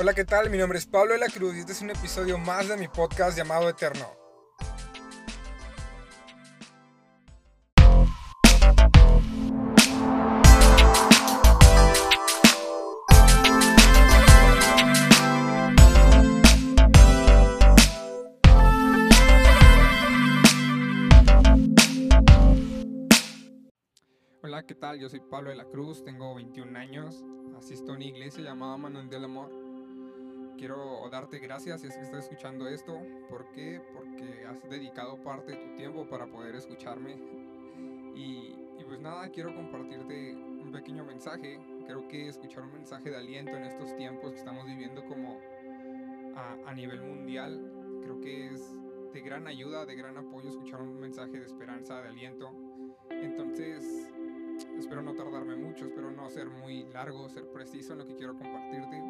Hola, ¿qué tal? Mi nombre es Pablo de la Cruz y este es un episodio más de mi podcast llamado Eterno. Hola, ¿qué tal? Yo soy Pablo de la Cruz, tengo 21 años, asisto a una iglesia llamada Manuel del Amor. Quiero darte gracias si es que estás escuchando esto. ¿Por qué? Porque has dedicado parte de tu tiempo para poder escucharme. Y, y pues nada, quiero compartirte un pequeño mensaje. Creo que escuchar un mensaje de aliento en estos tiempos que estamos viviendo como a, a nivel mundial, creo que es de gran ayuda, de gran apoyo escuchar un mensaje de esperanza, de aliento. Entonces, espero no tardarme mucho, espero no ser muy largo, ser preciso en lo que quiero compartirte.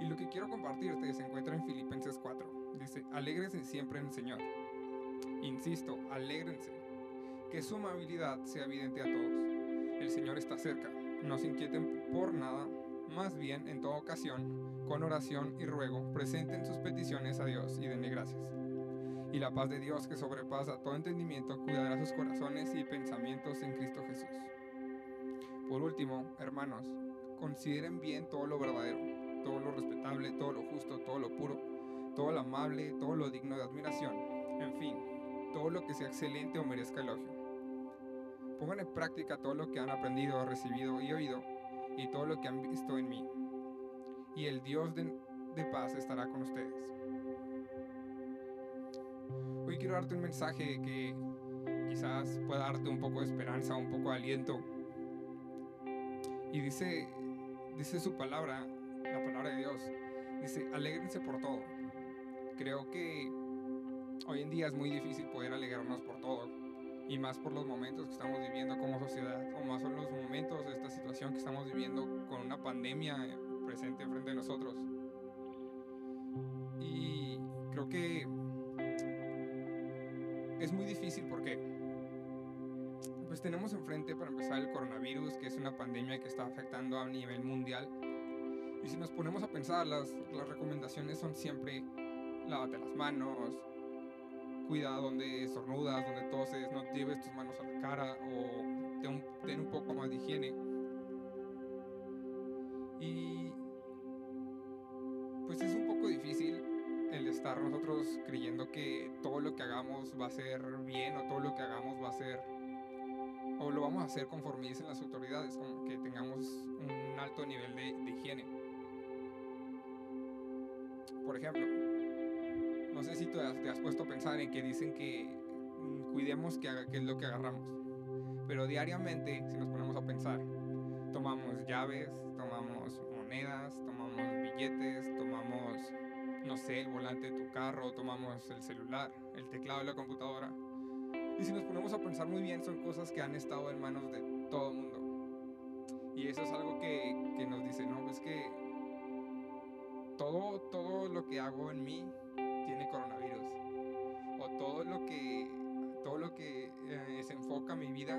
Y lo que quiero compartirte se encuentra en Filipenses 4. Dice, alégrense siempre en el Señor. Insisto, alégrense. Que su amabilidad sea evidente a todos. El Señor está cerca. No se inquieten por nada. Más bien, en toda ocasión, con oración y ruego, presenten sus peticiones a Dios y denle gracias. Y la paz de Dios que sobrepasa todo entendimiento cuidará sus corazones y pensamientos en Cristo Jesús. Por último, hermanos, consideren bien todo lo verdadero, todo lo respetable, todo lo justo, todo lo puro, todo lo amable, todo lo digno de admiración, en fin, todo lo que sea excelente o merezca elogio. Pongan en práctica todo lo que han aprendido, recibido y oído, y todo lo que han visto en mí. Y el Dios de, de paz estará con ustedes. Hoy quiero darte un mensaje que quizás pueda darte un poco de esperanza, un poco de aliento. Y dice, dice su palabra, la palabra de Dios, dice, alégrense por todo. Creo que hoy en día es muy difícil poder alegrarnos por todo, y más por los momentos que estamos viviendo como sociedad, o más por los momentos de esta situación que estamos viviendo con una pandemia presente frente a nosotros. Y creo que es muy difícil porque pues tenemos enfrente para empezar el coronavirus, que es una pandemia que está afectando a nivel mundial. Y si nos ponemos a pensar, las, las recomendaciones son siempre lávate las manos, cuida donde estornudas, donde toses, no lleves tus manos a la cara o ten un, poco más de higiene. Y pues es un poco difícil el estar nosotros creyendo que todo lo que hagamos va a ser bien o todo lo que hagamos va a ser o lo vamos a hacer conforme dicen las autoridades, como que tengamos un alto nivel de higiene. Por ejemplo, no sé si te has, te has, puesto a pensar en que dicen que mm, cuidemos que, que es lo que agarramos, pero diariamente, si nos ponemos a pensar, tomamos llaves, tomamos monedas, tomamos billetes, tomamos no sé, el volante de tu carro, tomamos el celular, el teclado de la computadora. Y si nos ponemos a pensar muy bien, son cosas que han estado en manos de todo el mundo. Y eso es algo que, que nos dice, no, es que todo, todo lo que hago en mí tiene coronavirus. O todo lo que, todo lo que eh, se enfoca mi vida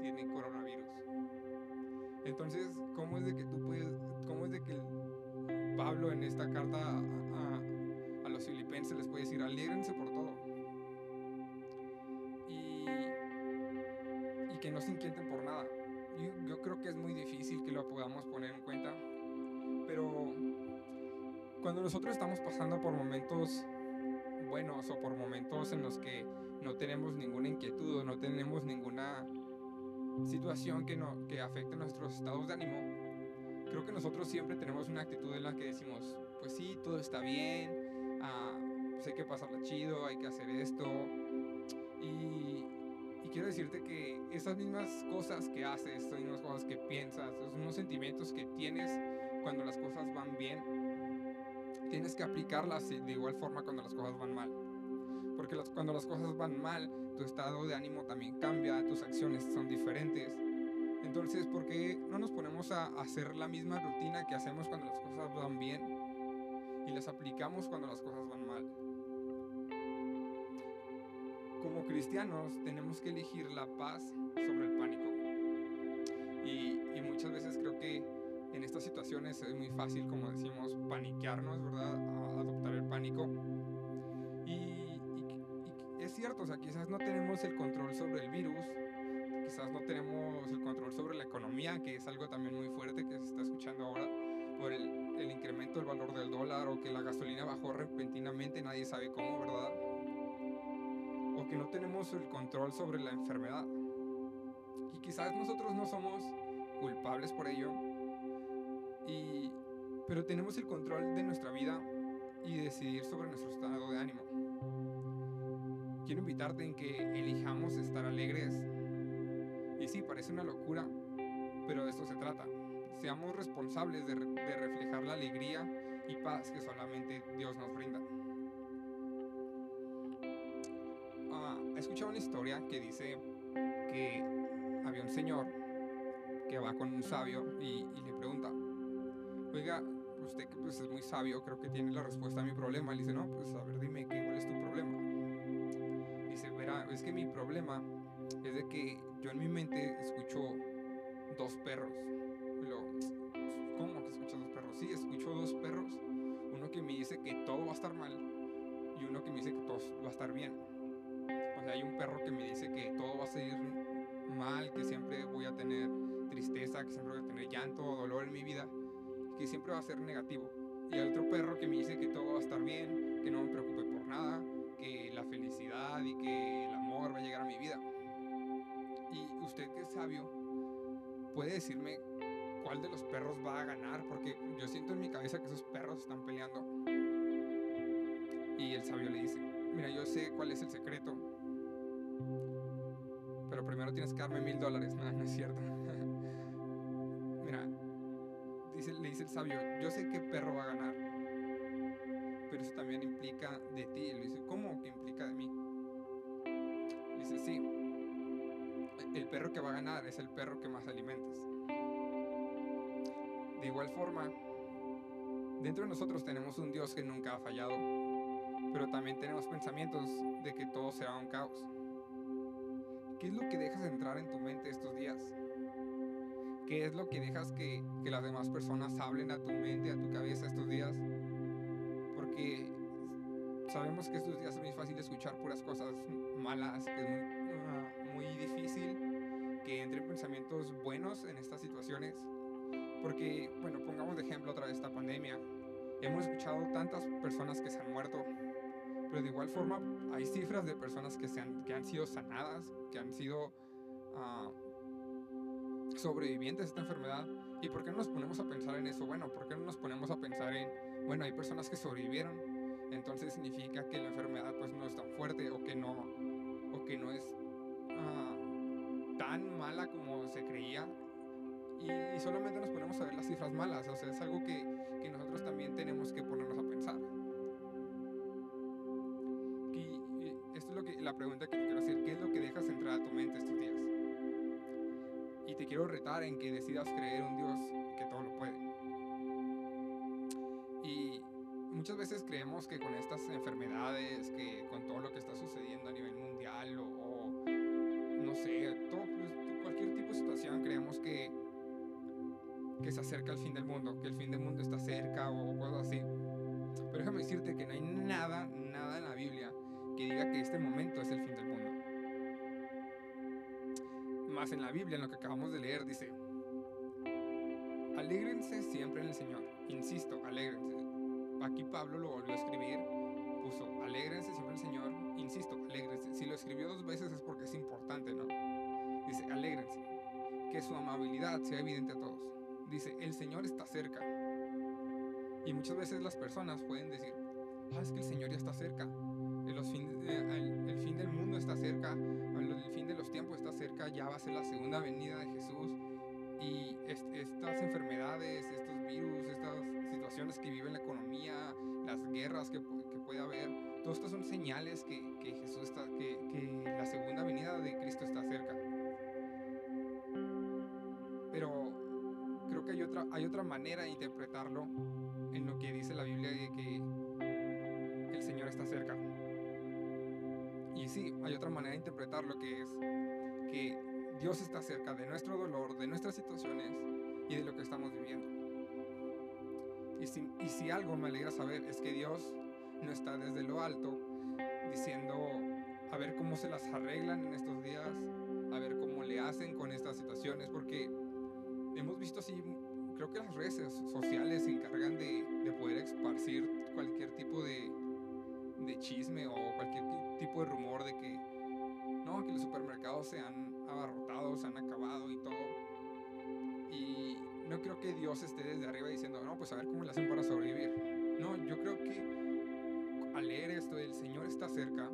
tiene coronavirus. Entonces, ¿cómo es de que tú puedes, cómo es de que Pablo en esta carta a, los filipenses les puede decir, alégrense por todo. Y, y que no se inquieten por nada. Yo, yo, creo que es muy difícil que lo podamos poner en cuenta. Cuando nosotros estamos pasando por momentos buenos o por momentos en los que no tenemos ninguna inquietud o no tenemos ninguna situación que, no, que afecte nuestros estados de ánimo, creo que nosotros siempre tenemos una actitud en la que decimos, pues sí, todo está bien, ah, pues hay que pasarla chido, hay que hacer esto. Y, y, quiero decirte que esas mismas cosas que haces, esas mismas cosas que piensas, esos mismos sentimientos que tienes cuando las cosas van bien, tienes que aplicarlas de igual forma cuando las cosas van mal. Porque las, cuando las cosas van mal, tu estado de ánimo también cambia, tus acciones son diferentes. Entonces, ¿por qué no nos ponemos a hacer la misma rutina que hacemos cuando las cosas van bien y las aplicamos cuando las cosas van mal? Como cristianos tenemos que elegir la paz sobre el pánico. Estas situaciones es muy fácil, como decimos, paniquearnos, ¿verdad? Adoptar el pánico. Y, y- y es cierto, o sea, quizás no tenemos el control sobre el virus, quizás no tenemos el control sobre la economía, que es algo también muy fuerte que se está escuchando ahora por el, el incremento del valor del dólar o que la gasolina bajó repentinamente, nadie sabe cómo, ¿verdad? O que no tenemos el control sobre la enfermedad. Y quizás nosotros no somos culpables por ello, y, pero tenemos el control de nuestra vida y decidir sobre nuestro estado de ánimo. Quiero invitarte en que elijamos estar alegres. Y sí, parece una locura, pero de esto se trata. Seamos responsables de, re- de reflejar la alegría y paz que solamente Dios nos brinda. Ah, he escuchado una historia que dice que había un señor que va con un sabio y le pregunta, oiga, usted que pues es muy sabio, creo que tiene la respuesta a mi problema. Le dice, no, pues a ver, dime qué, cuál es tu problema. Dice, verá, es que mi problema es de que yo en mi mente escucho dos perros. ¿cómo que escuchas dos perros? Sí, escucho dos perros. Uno que me dice que todo va a estar mal y uno que me dice que todo va a estar bien. O sea, hay un perro que me dice que todo va a salir mal, que siempre voy a tener tristeza, que siempre voy a tener llanto o dolor en mi vida, que siempre va a ser negativo. Y hay otro perro que me dice que todo va a estar bien, que no me preocupe por nada, que la felicidad y que el amor va a llegar a mi vida. Y usted que es sabio, puede decirme cuál de los perros va a ganar, porque yo siento en mi cabeza que esos perros están peleando. Y el sabio le dice, mira, yo sé cuál es el secreto, pero primero tienes que darme mil dólares. No, no es cierto. Le dice el sabio, yo sé qué perro va a ganar, pero eso también implica de ti. Le dice, ¿cómo implica de mí? Le dice, sí, el perro que va a ganar es el perro que más alimentas. De igual forma, dentro de nosotros tenemos un Dios que nunca ha fallado, pero también tenemos pensamientos de que todo será un caos. ¿Qué es lo que dejas entrar en tu mente estos días? ¿Qué es lo que dejas que, que las demás personas hablen a tu mente, a tu cabeza estos días? Porque sabemos que estos días es muy fácil escuchar puras cosas malas, que es muy, ah, muy difícil que entren pensamientos buenos en estas situaciones. Porque, bueno, pongamos de ejemplo otra vez esta pandemia. Hemos escuchado tantas personas que se han muerto, pero de igual forma hay cifras de personas que, se han, que han sido sanadas, que han sido ah, sobrevivientes de esta enfermedad. ¿Y por qué no nos ponemos a pensar en eso? Bueno, ¿por qué no nos ponemos a pensar en, bueno, hay personas que sobrevivieron, entonces significa que la enfermedad pues no es tan fuerte o que no, o que no es ah, tan mala como se creía? Y, solamente nos ponemos a ver las cifras malas, o sea, es algo que, que nosotros también tenemos que ponernos a pensar. Y, esto es lo que, la pregunta que quiero hacer, ¿qué es lo que dejas entrar a tu mente estos días? Te quiero retar en que decidas creer en un Dios que todo lo puede. Y muchas veces creemos que con estas enfermedades, que con todo lo que está sucediendo a nivel mundial o, o no sé, pues, cualquier tipo de situación, creemos que, que se acerca el fin del mundo, que el fin del mundo está cerca o cosas así. Pero déjame decirte que no hay nada, nada en la Biblia que diga que este momento es el fin del mundo. Más en la Biblia, en lo que acabamos de leer, dice, alégrense siempre en el Señor. Insisto, alégrense. Aquí Pablo lo volvió a escribir, puso, alégrense siempre en el Señor. Insisto, alégrense. Si lo escribió dos veces es porque es importante, ¿no? Dice, alégrense. Que su amabilidad sea evidente a todos. Dice, el Señor está cerca. Y muchas veces las personas pueden decir, ah, es que el Señor ya está cerca. El, fin- eh, el- el fin del mundo está cerca. Ya va a ser la segunda venida de Jesús. Y est- estas enfermedades, estos virus, estas situaciones que vive la economía, las guerras que, que puede haber, todas estas son señales que, que Jesús está, que, que la segunda venida de Cristo está cerca. Pero creo que hay otra, hay otra manera de interpretarlo en lo que dice la Biblia de que el Señor está cerca. Y sí, hay otra manera de interpretarlo que es Dios está cerca de nuestro dolor, de nuestras situaciones y de lo que estamos viviendo. Y si, algo me alegra saber es que Dios no está desde lo alto diciendo a ver cómo se las arreglan en estos días, a ver cómo le hacen con estas situaciones, porque hemos visto así, creo que las redes sociales se encargan de, de poder esparcir cualquier tipo de chisme o cualquier tipo de rumor de que no, que los supermercados se han abarrotado, se han acabado y todo. Y no creo que Dios esté desde arriba diciendo, no, pues a ver cómo le hacen para sobrevivir. No, yo creo que al leer esto, el Señor está cerca,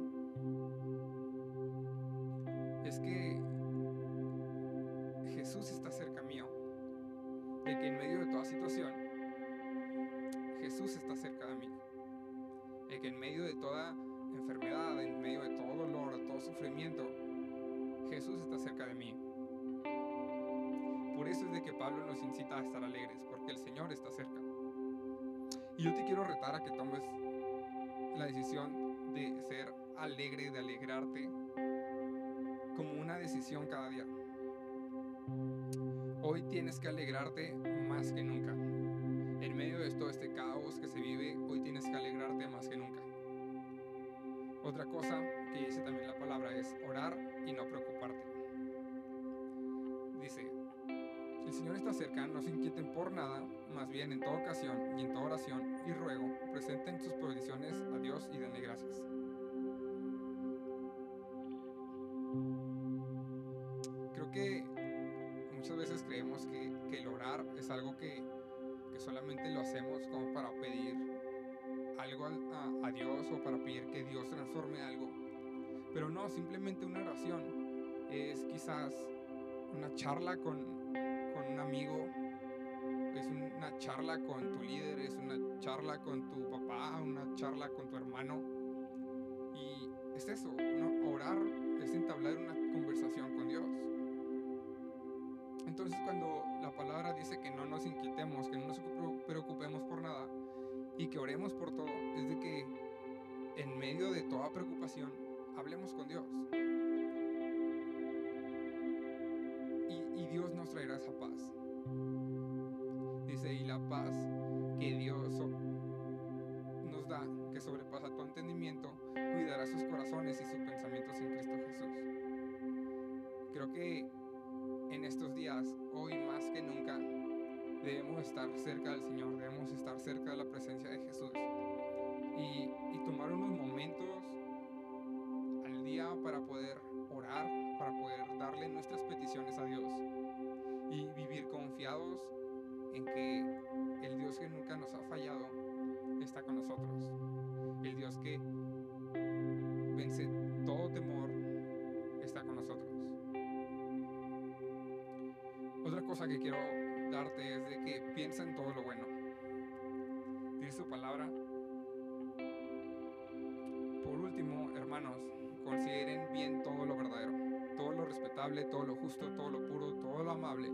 que Pablo nos incita a estar alegres, porque el Señor está cerca. Y yo te quiero retar a que tomes la decisión de ser alegre, de alegrarte, como una decisión cada día. Hoy tienes que alegrarte más que nunca. En medio de todo este caos que se vive, hoy tienes que alegrarte más que nunca. Otra cosa que dice también la palabra es orar y no preocuparte. El Señor está cerca, no se inquieten por nada, más bien en toda ocasión y en toda oración y ruego, presenten sus peticiones a Dios y denle gracias. Creo que muchas veces creemos que, el orar es algo que, solamente lo hacemos como para pedir algo a, Dios o para pedir que Dios transforme algo. Pero no, simplemente una oración es quizás una charla con, charla con tu líder, es una charla con tu papá, una charla con tu hermano. Y es eso, ¿no? orar es entablar una conversación con Dios. Entonces cuando la palabra dice que no nos inquietemos, que no nos preocupemos por nada, y que oremos por todo es de que en medio de toda preocupación hablemos con Dios. Y, y, Dios nos traerá esa paz. Y la paz que Dios nos da, que sobrepasa todo entendimiento, cuidará sus corazones y sus pensamientos en Cristo Jesús. Creo que en estos días, hoy más que nunca, debemos estar cerca del Señor, debemos estar cerca de la presencia de Jesús y, y, tomar unos momentos al día para poder orar, para poder darle nuestras peticiones a Dios y vivir confiados en que el Dios que nunca nos ha fallado está con nosotros, el Dios que vence todo temor está con nosotros. Otra cosa que quiero darte es de que piensa en todo lo bueno. Dice su palabra. Por último, hermanos, consideren bien todo lo verdadero, todo lo respetable, todo lo justo, todo lo puro, todo lo amable,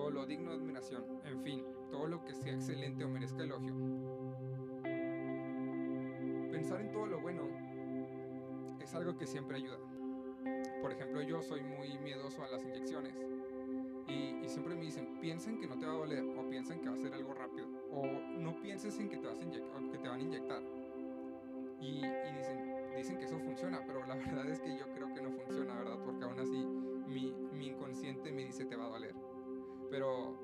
todo lo digno de admiración, en fin, todo lo que sea excelente o merezca elogio. Pensar en todo lo bueno es algo que siempre ayuda. Por ejemplo, yo soy muy miedoso a las inyecciones y, siempre me dicen, piensen que no te va a doler o piensen que va a ser algo rápido o no pienses en que te, vas a que te van a inyectar. Y, y, dicen, dicen que eso funciona, pero la verdad es que yo creo Pero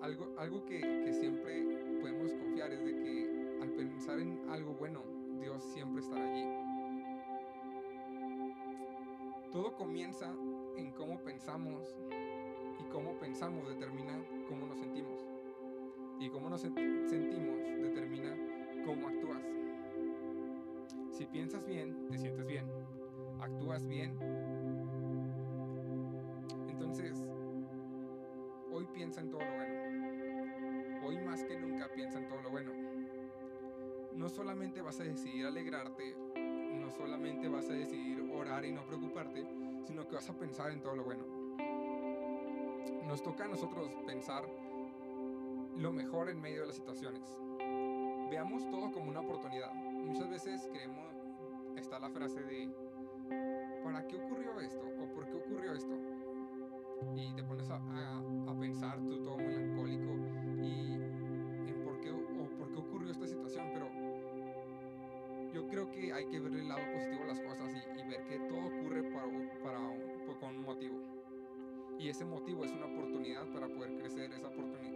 algo, algo que, que siempre podemos confiar es de que al pensar en algo bueno, Dios siempre estará allí. Todo comienza en cómo pensamos y cómo pensamos determina cómo nos sentimos. Y cómo nos sentimos determina cómo actúas. Si piensas bien, vas a decidir alegrarte, no solamente vas a decidir orar y no preocuparte, sino que vas a pensar en todo lo bueno nos toca a nosotros pensar lo mejor en medio de las situaciones. Veamos todo como una oportunidad. Muchas veces creemos, está la frase de, ¿para qué ocurrió esto? ¿O por qué ocurrió esto? Y te pones a, a, a pensar tú todo melancólico y hay que ver el lado positivo de las cosas y, ver que todo ocurre para, para con un motivo. Y ese motivo es una oportunidad para poder crecer, esa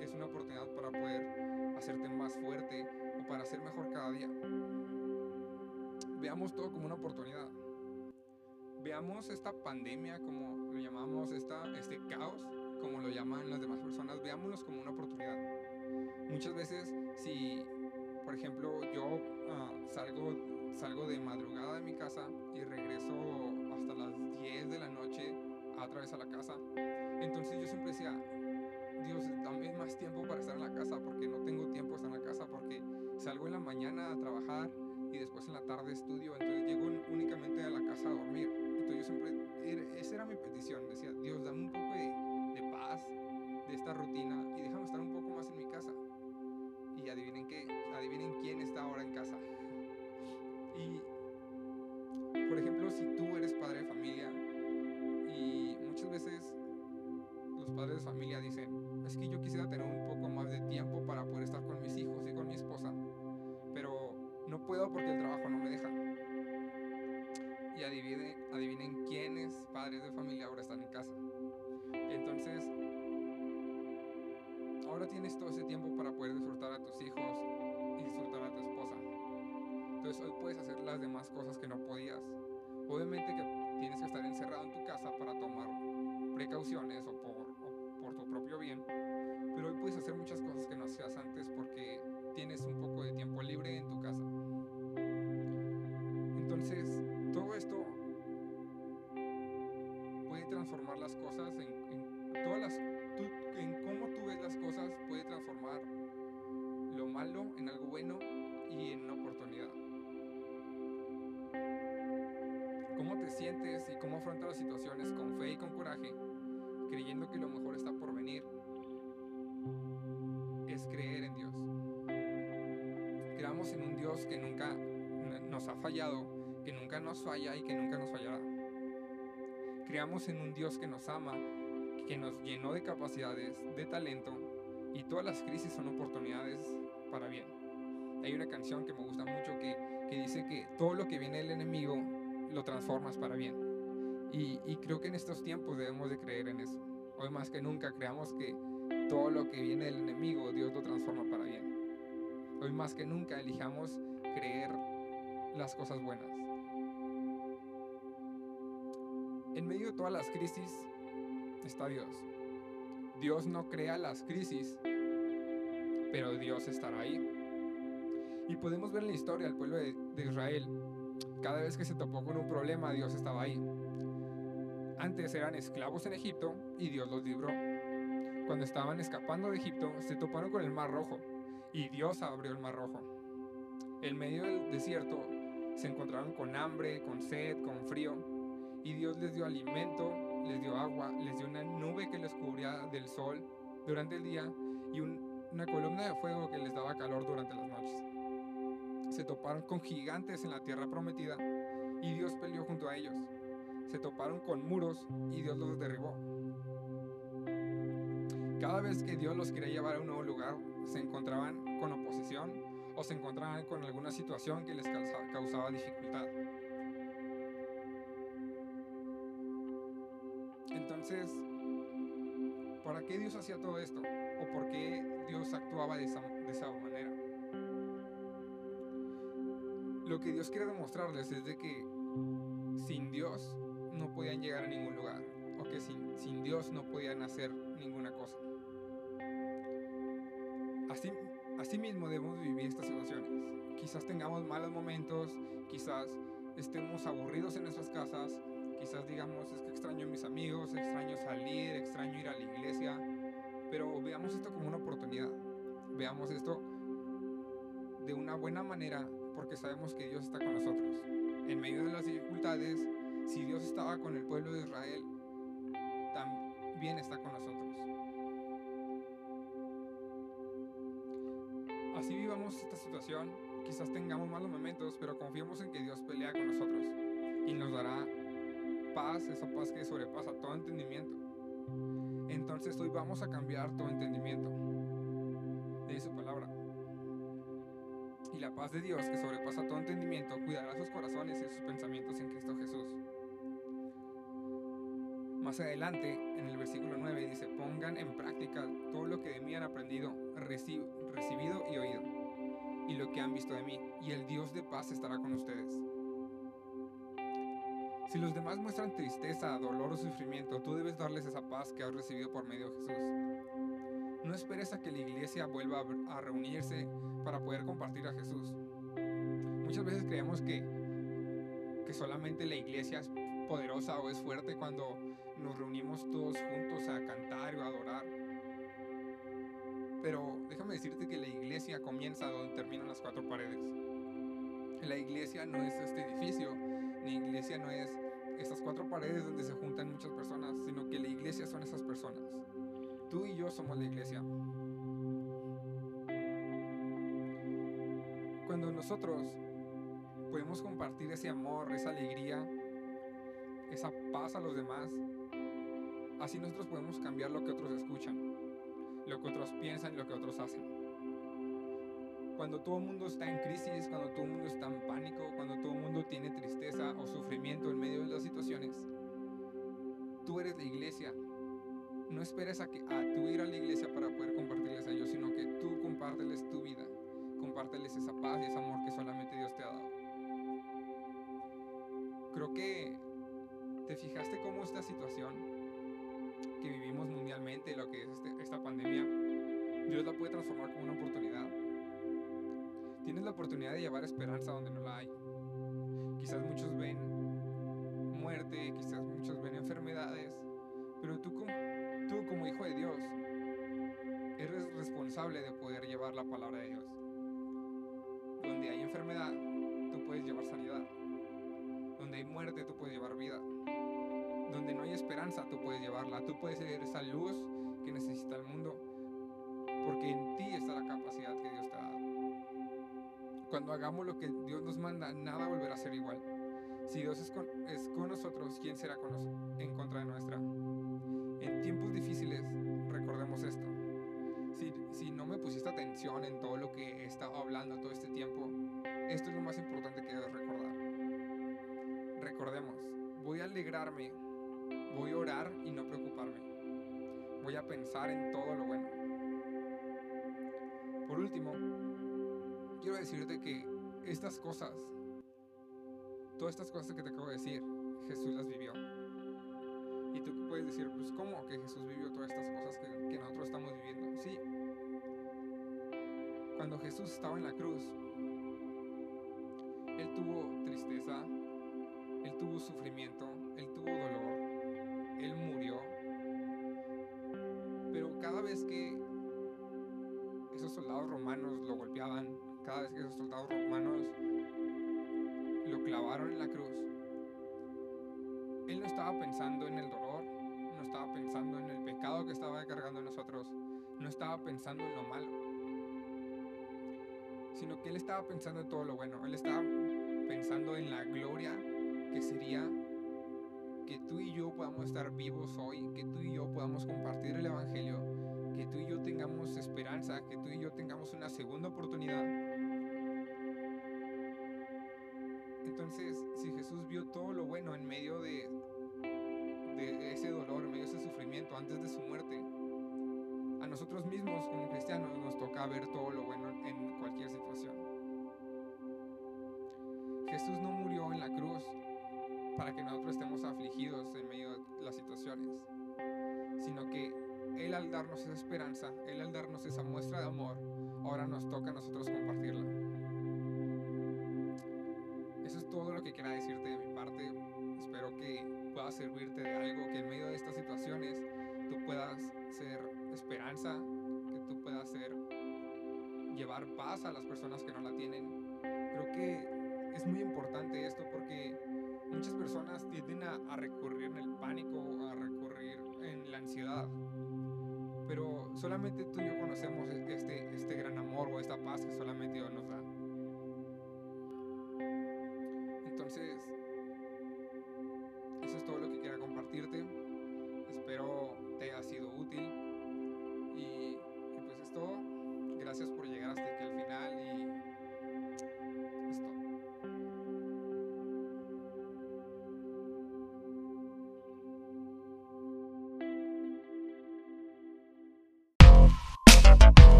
es una oportunidad para poder hacerte más fuerte o para ser mejor cada día. Veamos todo como una oportunidad. Veamos esta pandemia como lo llamamos, esta, este caos, como lo llaman las demás personas, veámoslos como una oportunidad. Muchas veces, si, por ejemplo, yo ah, salgo, salgo de madrugada de mi casa y regreso hasta las 10 de la noche a través a la casa, entonces yo siempre decía, Dios, dame más tiempo para estar en la casa porque no tengo tiempo de estar en la casa porque salgo en la mañana a trabajar y después en la tarde estudio, entonces llego únicamente a la casa a dormir. Entonces yo siempre, esa era mi petición, decía, Dios, dame un poco de, de paz de esta rutina sientes y cómo afrontas las situaciones con fe y con coraje, creyendo que lo mejor está por venir, es creer en Dios. Creamos en un Dios que nunca nos ha fallado, que nunca nos falla y que nunca nos fallará. Creamos en un Dios que nos ama que nos llenó de capacidades, de talento, y todas las crisis son oportunidades para bien. Hay una canción que me gusta mucho que, que dice que todo lo que viene del enemigo lo transformas para bien. Y, creo que en estos tiempos debemos de creer en eso. Hoy más que nunca creamos que todo lo que viene del enemigo Dios lo transforma para bien. Hoy más que nunca elijamos creer las cosas buenas. En medio de todas las crisis está Dios. Dios no crea las crisis, pero Dios estará ahí. Y podemos ver en la historia al pueblo de, Israel. Cada vez que se topó con un problema, Dios estaba ahí. Antes eran esclavos en Egipto y Dios los libró. Cuando estaban escapando de Egipto, se toparon con el Mar Rojo y Dios abrió el Mar Rojo. En medio del desierto se encontraron con hambre, con sed, con frío y Dios les dio alimento les dio agua, les dio una nube que les cubría del sol durante el día y una columna de fuego que les daba calor durante las noches. Se toparon con gigantes en la tierra prometida y Dios peleó junto a ellos. Se toparon con muros y Dios los derribó. Cada vez que Dios los quería llevar a un nuevo lugar, se encontraban con oposición o se encontraban con alguna situación que les causaba dificultad. Entonces, ¿para qué Dios hacía todo esto? ¿O por qué Dios actuaba de esa, manera? Lo que Dios quiere demostrarles es de que sin Dios no podían llegar a ningún lugar. O que sin, sin Dios no podían hacer ninguna cosa. Así, mismo debemos vivir estas situaciones. Quizás tengamos malos momentos, quizás estemos aburridos en nuestras casas, Quizás digamos, es que extraño a mis amigos, extraño salir, extraño ir a la iglesia, pero veamos esto como una oportunidad. Veamos esto de una buena manera porque sabemos que Dios está con nosotros. En medio de las dificultades, si Dios estaba con el pueblo de Israel, también está con nosotros. Así vivamos esta situación, quizás tengamos malos momentos, pero confiemos en que Dios pelea con nosotros y nos dará paz, esa paz que sobrepasa todo entendimiento. Entonces hoy vamos a cambiar todo entendimiento la paz de Dios, que sobrepasa todo entendimiento, cuidará sus corazones y sus pensamientos en Cristo Jesús. Más adelante, en el versículo 9, dice, pongan en práctica todo lo que de mí han aprendido, recibido y oído, y lo que han visto de mí, y el Dios de paz estará con ustedes. Si los demás muestran tristeza, dolor o sufrimiento, tú debes darles esa paz que has recibido por medio de Jesús. No esperes a que la iglesia vuelva a reunirse para poder compartir a Jesús. Muchas veces creemos que, que solamente la iglesia es poderosa o es fuerte cuando nos reunimos todos juntos a cantar o a adorar. Pero déjame decirte que la iglesia comienza donde terminan las cuatro paredes. La iglesia no es este edificio, la iglesia no es estas cuatro paredes donde se juntan muchas personas, sino que la iglesia son esas personas. Tú y yo somos la iglesia. Nosotros podemos compartir ese amor, esa alegría, esa paz a los demás, así nosotros podemos cambiar lo que otros escuchan, lo que otros piensan lo que otros hacen. Cuando todo el mundo está en crisis, cuando todo el mundo está en pánico, cuando todo el mundo tiene tristeza o sufrimiento en medio de las situaciones, tú eres la iglesia. No esperes a, que, a tú ir a la iglesia para poder compartirles a ellos, sino que tú compárteles tu compárteles esa paz y ese amor que solamente Dios te ha dado. Creo que te fijaste cómo esta situación que vivimos mundialmente, lo que es este, esta pandemia, Dios la puede transformar como una oportunidad. Tienes la oportunidad de llevar esperanza donde no la hay. Quizás muchos ven muerte, quizás muchos ven enfermedades, pero tú como, tú como hijo de Dios eres responsable de poder llevar la palabra de Dios. Donde hay enfermedad, tú puedes llevar sanidad. Donde hay muerte, tú puedes llevar vida. Donde no hay esperanza, tú puedes llevarla. Tú puedes ser esa luz que necesita el mundo. Porque en ti está la capacidad que Dios te ha dado. Cuando hagamos lo que Dios nos manda, nada volverá a ser igual. Si Dios es con, nosotros, ¿quién será con nosotros, en contra de nuestra? En tiempos difíciles, recordemos esto. Si, si no me pusiste atención en todo lo que he estado hablando todo este tiempo, esto es lo más importante que debes recordar. Recordemos, voy a alegrarme, voy a orar y no preocuparme. Voy a pensar en todo lo bueno. Por último, quiero decirte que estas cosas, todas estas cosas que te acabo de decir, Jesús las vivió. Y tú puedes decir, pues ¿cómo que Jesús vivió todas estas cosas que, que nosotros estamos viviendo? Cuando Jesús estaba en la cruz, Él tuvo tristeza, Él tuvo sufrimiento, Él tuvo dolor, Él murió. Pero cada vez que esos soldados romanos lo golpeaban, cada vez que esos soldados romanos lo clavaron en la cruz, Él no estaba pensando en el dolor, no estaba pensando en el pecado que estaba cargando en nosotros, no estaba pensando en lo malo, sino que Él estaba pensando en todo lo bueno, Él estaba pensando en la gloria que sería que tú y yo podamos estar vivos hoy, que tú y yo podamos compartir el Evangelio, que tú y yo tengamos esperanza, que tú y yo tengamos una segunda oportunidad. Entonces, si Jesús vio todo lo bueno en medio de, de ese dolor, en medio de ese sufrimiento, antes de su muerte, a nosotros mismos como cristianos nos toca ver todo lo bueno en Jesús no murió en la cruz para que nosotros estemos afligidos en medio de las situaciones, sino que Él al darnos esa esperanza, Él al darnos esa muestra de amor, ahora nos toca a nosotros compartirla. Eso es todo lo que quería decirte de mi parte. Espero que pueda servirte de algo, que en medio de estas situaciones tú puedas ser esperanza, que tú puedas ser llevar paz a las personas que no la tienen. Creo que es muy importante esto porque muchas personas tienden a, a recurrir en el pánico, a recurrir en la ansiedad. Pero solamente tú y yo conocemos e, este, este gran amor o esta paz que solamente Dios nos da. Entonces, eso es todo lo que quería compartirte. Espero te haya sido útil.